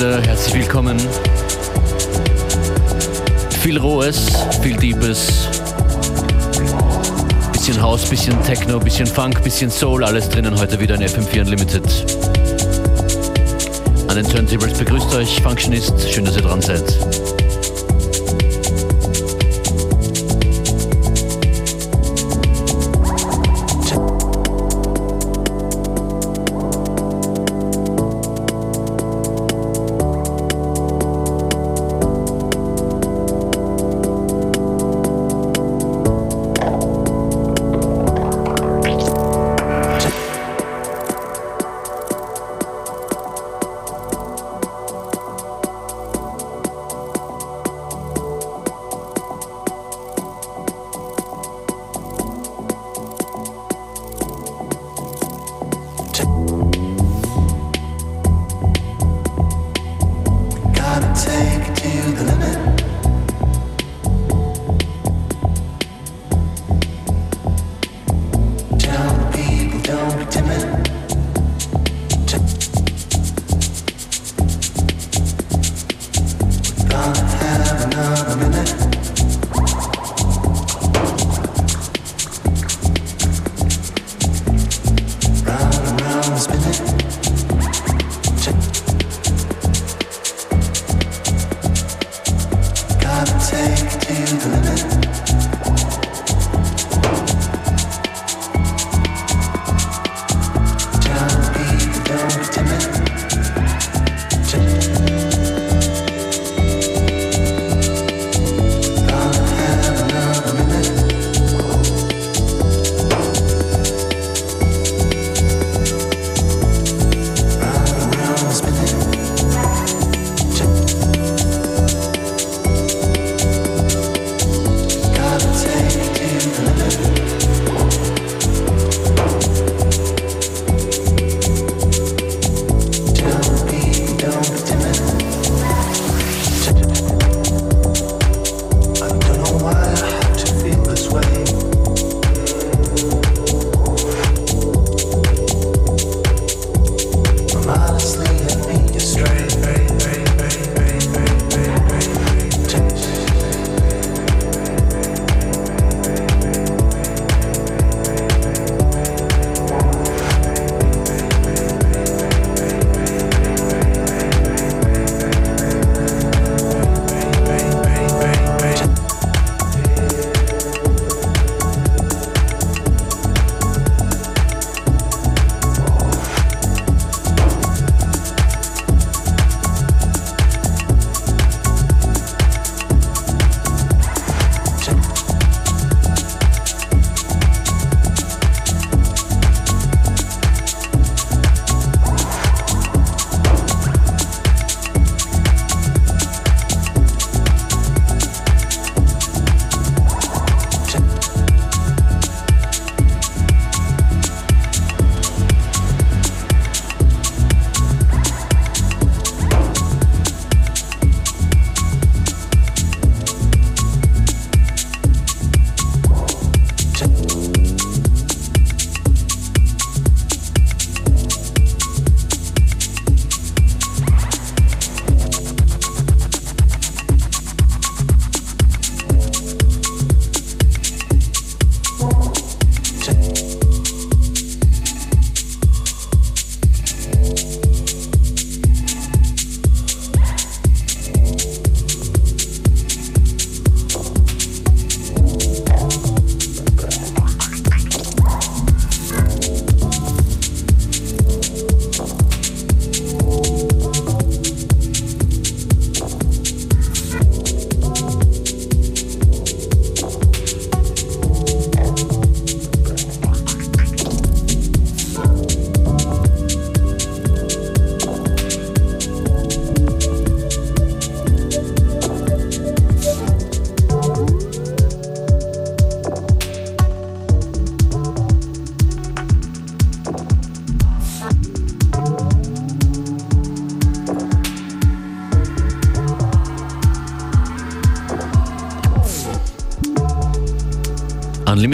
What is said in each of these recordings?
wieder. Herzlich willkommen. Viel Rohes, viel Deepes. Bisschen House, bisschen Techno, bisschen Funk, bisschen Soul, alles drinnen heute wieder in FM4 Unlimited. An den Turntables begrüßt euch Functionist. Schön, dass ihr dran seid.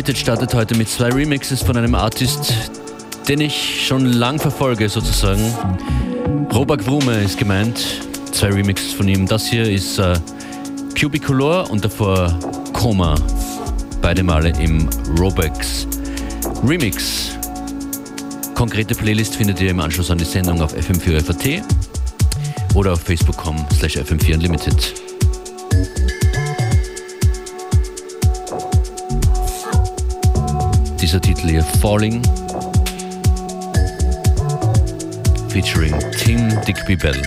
Unlimited startet heute mit zwei Remixes von einem Artist, den ich schon lang verfolge sozusagen. Robak Wrume ist gemeint, zwei Remixes von ihm. Das hier ist äh, Cubicolor und davor Koma. Beide Male im Robex Remix. Konkrete Playlist findet ihr im Anschluss an die Sendung auf FM4 FAT oder auf facebook.com slash FM4 Dieser Titel hier Falling featuring Tim Digby Bell.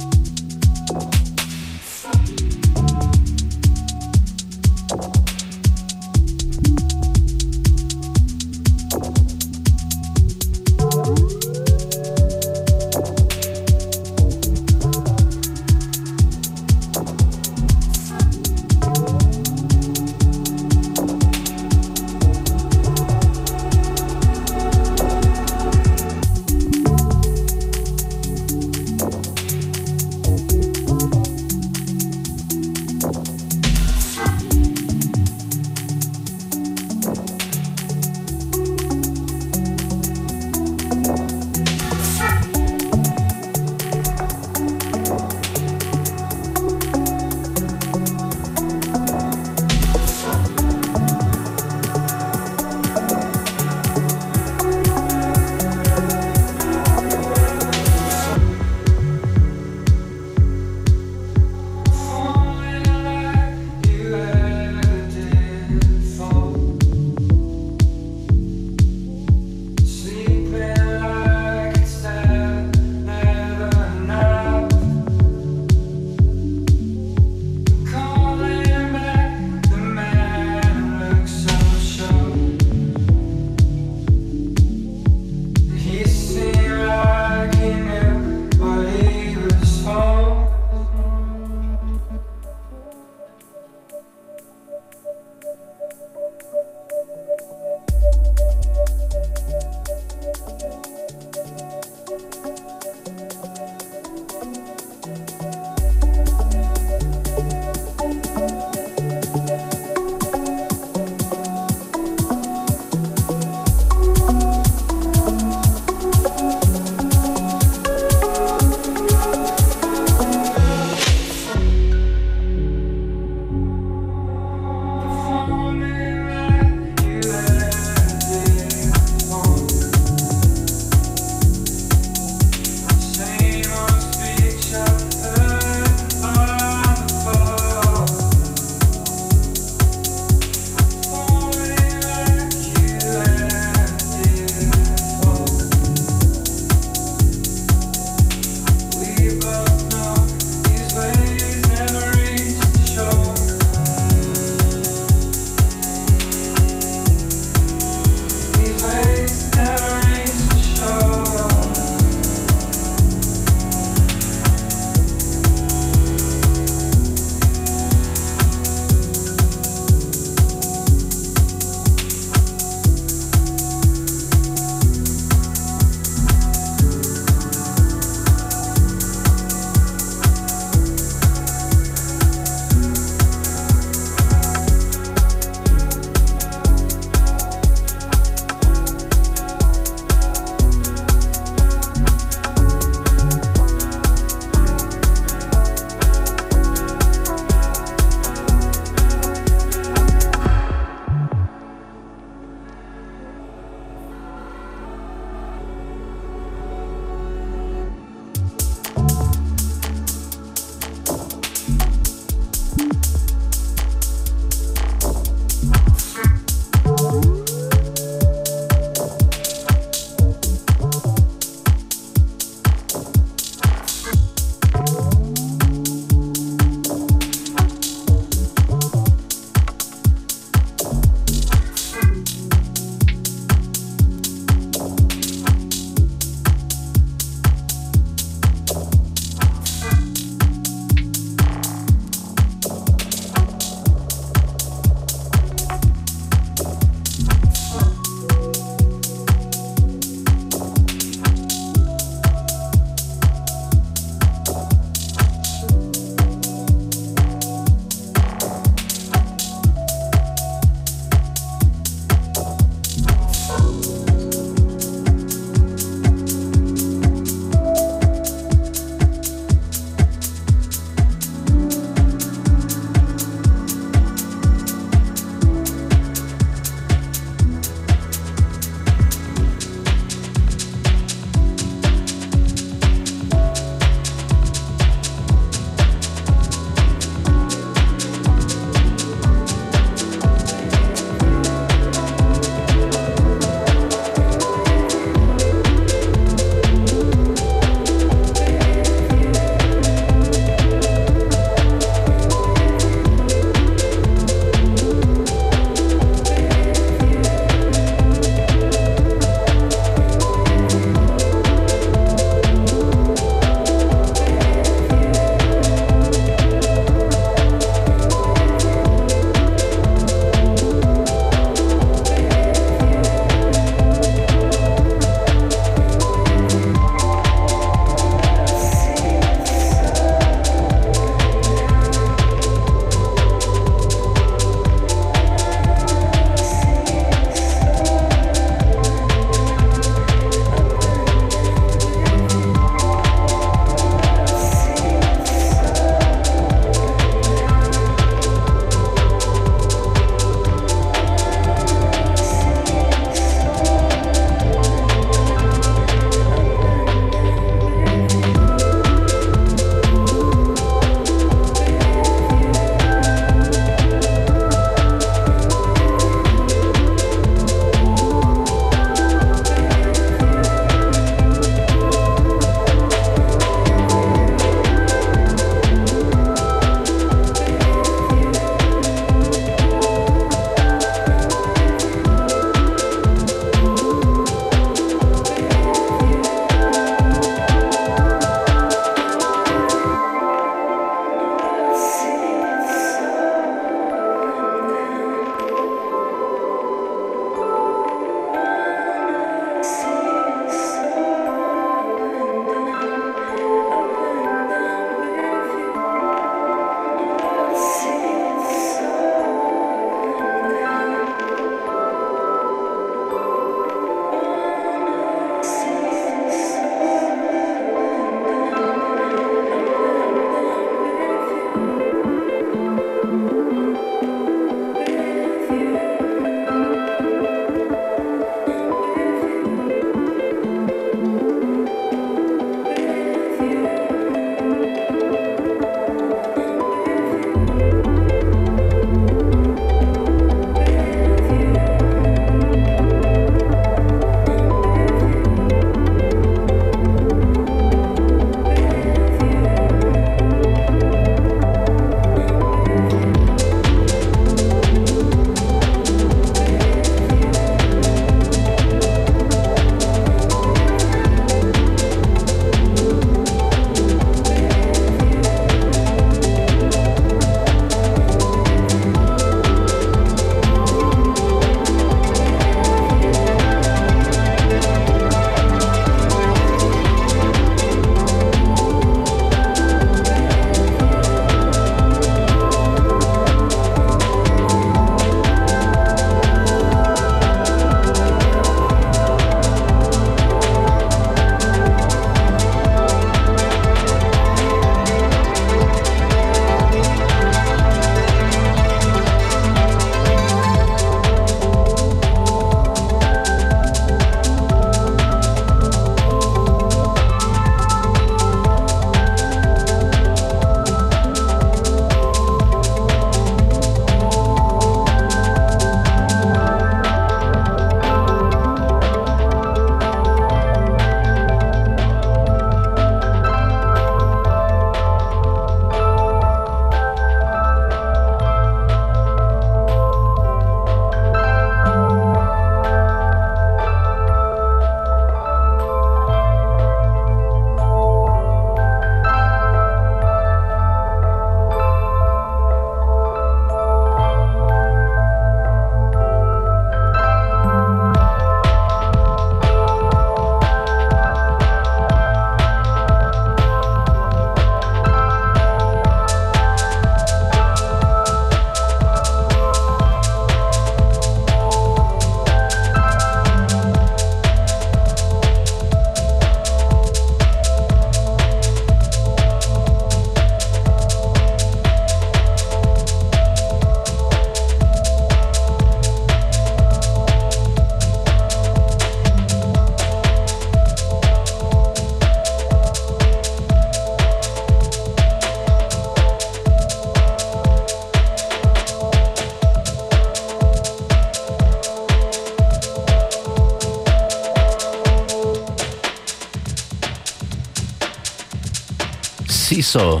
So,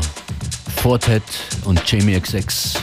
Fortet und Jamie XX.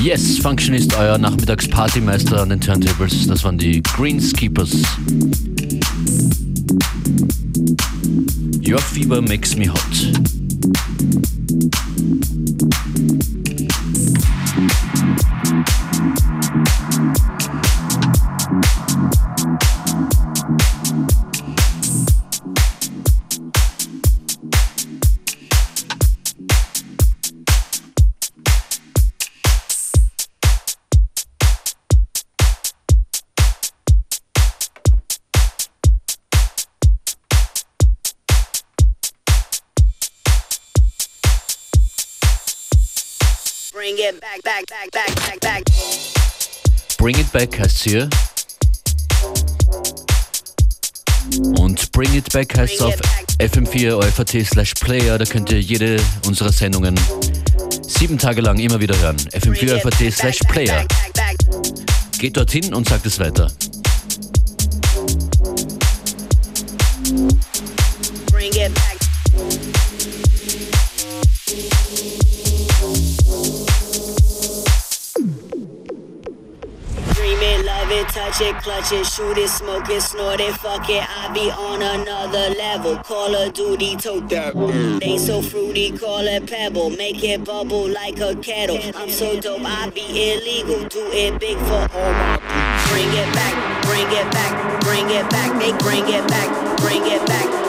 Yes, Functionist, euer Nachmittagspartymeister an den Turntables. Das waren die Greenskeepers. Your fever makes me hot. Bring It Back heißt hier. Und Bring It Back heißt auf fm4 OFAT slash player. Da könnt ihr jede unserer Sendungen sieben Tage lang immer wieder hören. fm4 OFAT slash player. Geht dorthin und sagt es weiter. Bring it back. Love it, touch it, clutch it, shoot it, smoke it, snort it, fuck it. I be on another level. Call of Duty, tote that. They so fruity, call it pebble. Make it bubble like a kettle. I'm so dope, I be illegal. Do it big for all my Bring it back, bring it back, bring it back. They bring it back, bring it back,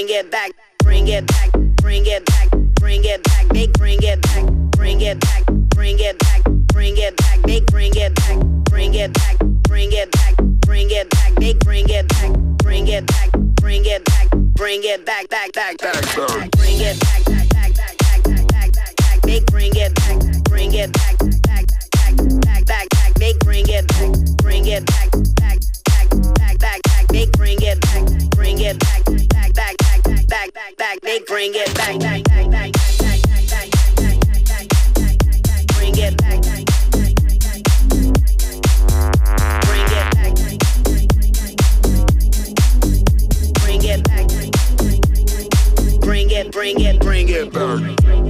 bring it back, bring it back, bring it back, bring it back, make bring it back, bring it back, bring it back, bring it back, make bring it back, bring it back, bring it back, bring it back, make bring it back, bring it back, bring it back, bring it back, back, back, back, bring it back, back, back, back, back, back, back, back, make bring it back, bring it back, back, back, back, back, back, make bring it back, bring it back, back, back, back, back, back, make bring it back, bring it back back, back, they bring it back, back, back, back, bring it back, bring it back, bring it back, bring it, bring it, bring it back.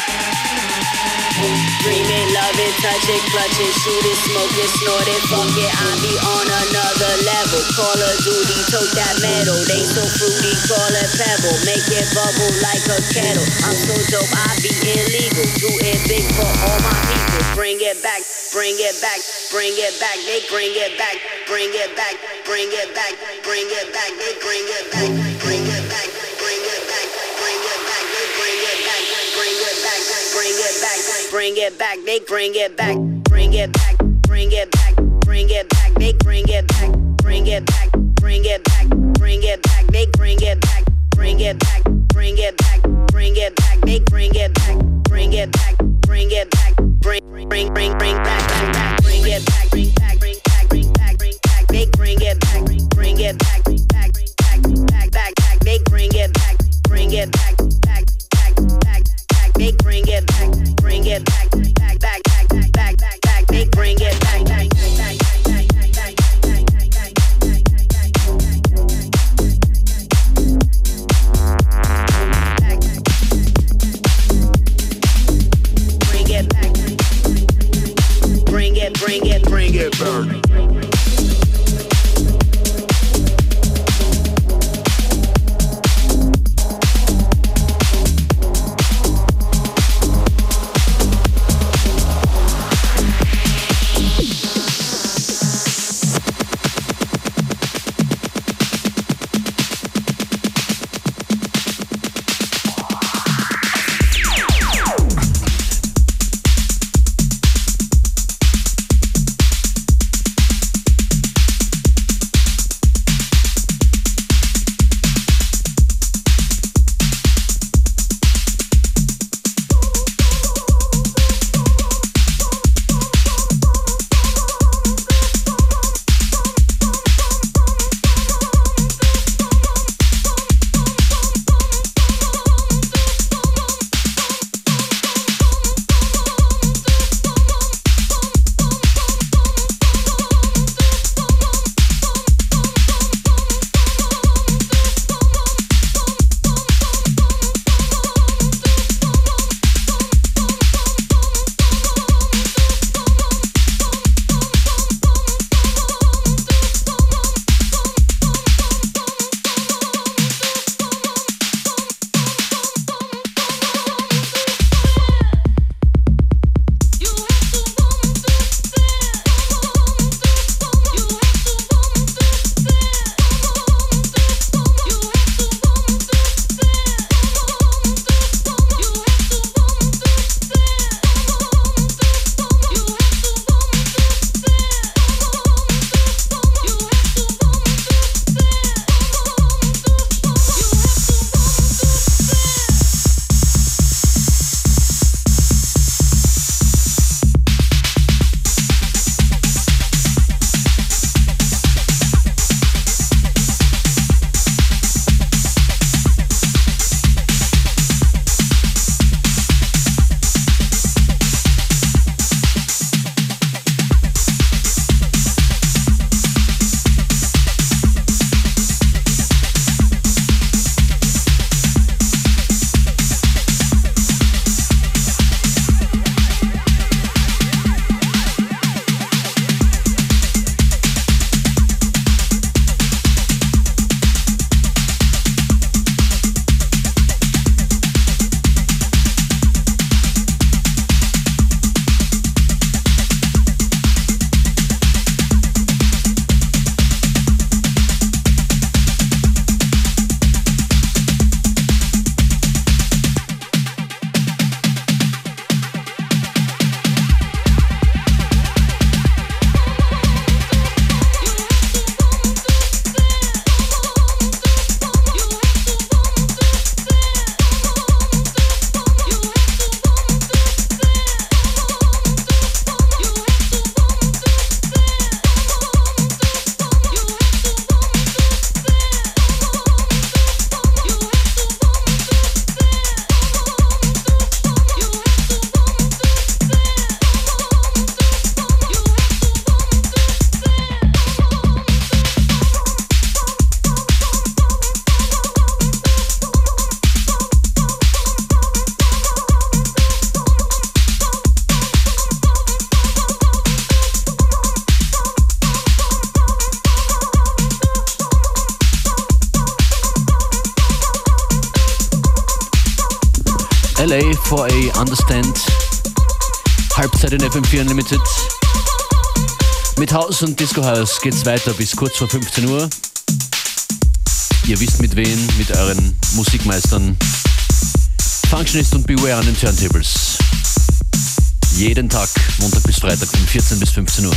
Dream it, love it, touch it, clutch it, shoot it, smoke it, snort it, fuck it. I be on another level. Call of duty, tote that metal. They so fruity, call it pebble. Make it bubble like a kettle. I'm so dope, I be illegal. Do it big for all my people. Bring it back, bring it back, bring it back. They bring it back, bring it back, bring it back, bring it back. They bring it back, bring it back. bring it back, bring it back, they bring it back, bring it back, bring it back, bring it back, they bring it back, bring it back, bring it back, bring it back, they bring it back, bring it back, bring it back, bring it back, they bring it back, bring it back, bring it back, bring bring bring bring back, bring back, bring it back, bring back, bring back, bring back, bring back, they bring it back, bring it back, back, back, back, back, back, they bring it back, bring it back it back, back, back, back, back, back, back. They bring it back, back. Bring it, bring it, bring it, bring it. LA 4A Understand. Halbzeit in FM4 Unlimited. Mit Haus und Disco House geht's weiter bis kurz vor 15 Uhr. Ihr wisst mit wen, mit euren Musikmeistern. Functionist und Beware an den Turntables. Jeden Tag, Montag bis Freitag von 14 bis 15 Uhr.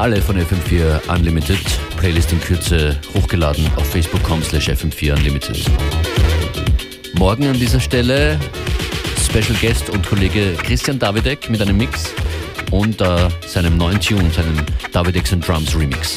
Finale von FM4 Unlimited. Playlist in Kürze hochgeladen auf facebook.com slash FM4 Unlimited. Morgen an dieser Stelle Special Guest und Kollege Christian Davidek mit einem Mix und äh, seinem neuen Tune, seinem Davideks and Drums Remix.